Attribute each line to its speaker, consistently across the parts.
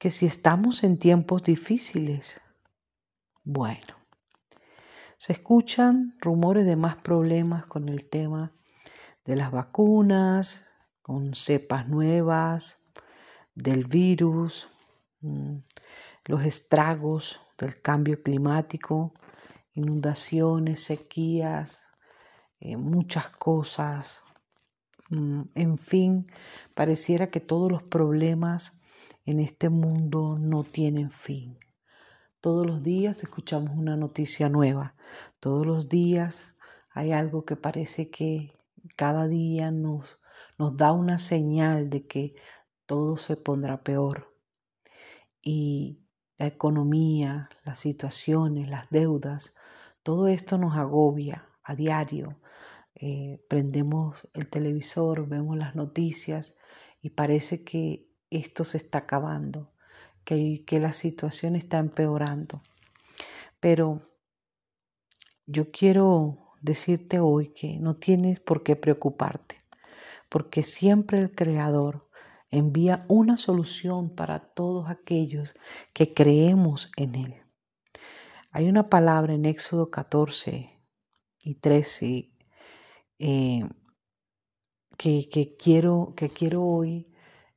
Speaker 1: que si estamos en tiempos difíciles, bueno, se escuchan rumores de más problemas con el tema de las vacunas, con cepas nuevas, del virus, mm, los estragos del cambio climático, inundaciones, sequías, eh, muchas cosas. Mm, en fin, pareciera que todos los problemas en este mundo no tienen fin. Todos los días escuchamos una noticia nueva. Todos los días hay algo que parece que cada día nos, nos da una señal de que todo se pondrá peor. Y la economía, las situaciones, las deudas, todo esto nos agobia a diario. Eh, prendemos el televisor, vemos las noticias y parece que esto se está acabando, que, que la situación está empeorando. Pero yo quiero decirte hoy que no tienes por qué preocuparte, porque siempre el Creador envía una solución para todos aquellos que creemos en Él. Hay una palabra en Éxodo 14 y 13 eh, que, que, quiero, que quiero hoy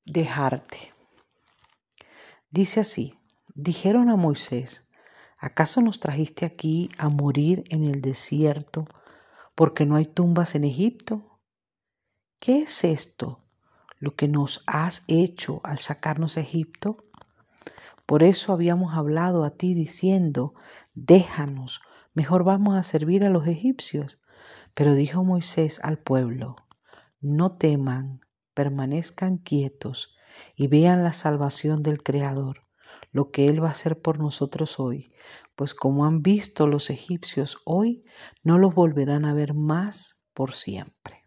Speaker 1: dejarte. Dice así, dijeron a Moisés, ¿acaso nos trajiste aquí a morir en el desierto porque no hay tumbas en Egipto? ¿Qué es esto? lo que nos has hecho al sacarnos de Egipto? Por eso habíamos hablado a ti diciendo, déjanos, mejor vamos a servir a los egipcios. Pero dijo Moisés al pueblo, no teman, permanezcan quietos y vean la salvación del Creador, lo que Él va a hacer por nosotros hoy, pues como han visto los egipcios hoy, no los volverán a ver más por siempre.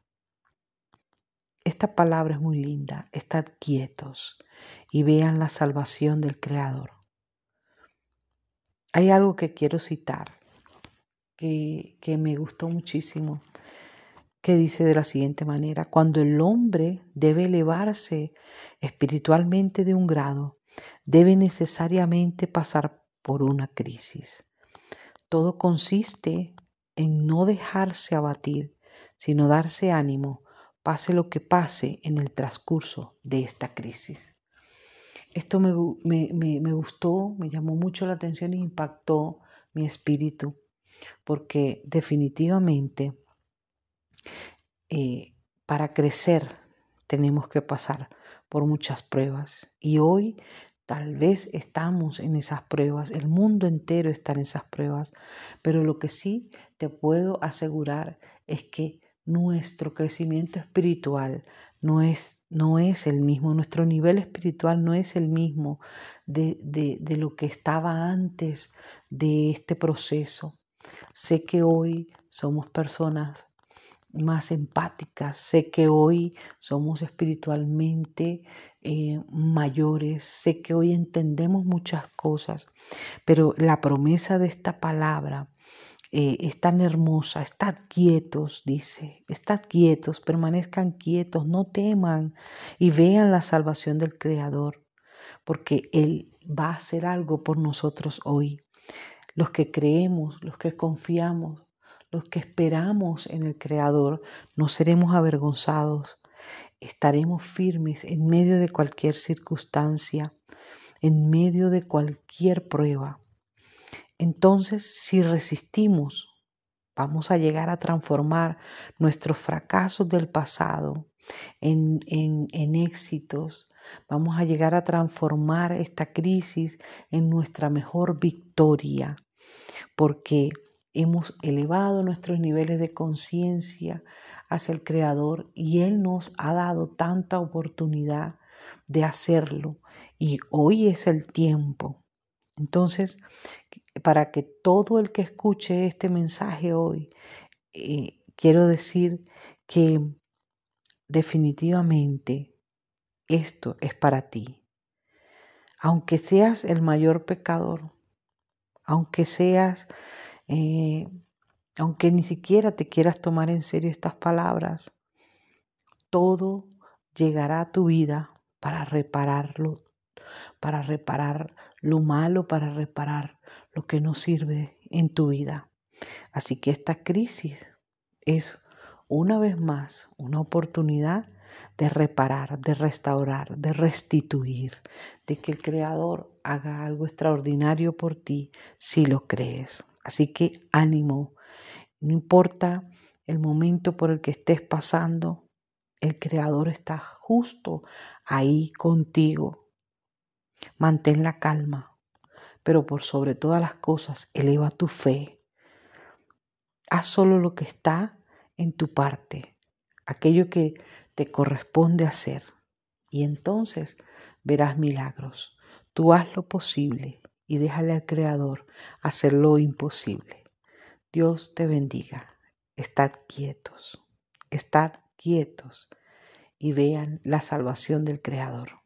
Speaker 1: Esta palabra es muy linda. Estad quietos y vean la salvación del Creador. Hay algo que quiero citar que, que me gustó muchísimo, que dice de la siguiente manera, cuando el hombre debe elevarse espiritualmente de un grado, debe necesariamente pasar por una crisis. Todo consiste en no dejarse abatir, sino darse ánimo pase lo que pase en el transcurso de esta crisis. Esto me, gustó, me llamó mucho la atención e impactó mi espíritu, porque definitivamente eh, para crecer tenemos que pasar por muchas pruebas. Y hoy tal vez estamos en esas pruebas, el mundo entero está en esas pruebas, pero lo que sí te puedo asegurar es que nuestro crecimiento espiritual no es, no es el mismo, nuestro nivel espiritual no es el mismo de, de, de lo que estaba antes de este proceso. Sé que hoy somos personas más empáticas, sé que hoy somos espiritualmente eh, mayores, sé que hoy entendemos muchas cosas, pero la promesa de esta palabra eh, es tan hermosa. Estad quietos, dice, estad quietos, permanezcan quietos, no teman y vean la salvación del Creador, porque Él va a hacer algo por nosotros hoy. Los que creemos, los que confiamos, los que esperamos en el Creador, no seremos avergonzados, estaremos firmes en medio de cualquier circunstancia, en medio de cualquier prueba. Entonces, si resistimos, vamos a llegar a transformar nuestros fracasos del pasado en, en, éxitos. Vamos a llegar a transformar esta crisis en nuestra mejor victoria, porque hemos elevado nuestros niveles de conciencia hacia el Creador y Él nos ha dado tanta oportunidad de hacerlo y hoy es el tiempo. Entonces, para que todo el que escuche este mensaje hoy, eh, quiero decir que definitivamente esto es para ti. Aunque seas el mayor pecador, aunque seas, eh, aunque ni siquiera te quieras tomar en serio estas palabras, todo llegará a tu vida para repararlo para reparar lo malo, para reparar lo que no sirve en tu vida. Así que esta crisis es una vez más una oportunidad de reparar, de restaurar, de restituir, de que el Creador haga algo extraordinario por ti si lo crees. Así que ánimo, no importa el momento por el que estés pasando, el Creador está justo ahí contigo. Mantén la calma, pero por sobre todas las cosas, eleva tu fe. Haz solo lo que está en tu parte, aquello que te corresponde hacer, y entonces verás milagros. Tú haz lo posible y déjale al Creador hacer lo imposible. Dios te bendiga. Estad quietos, estad quietos y vean la salvación del Creador.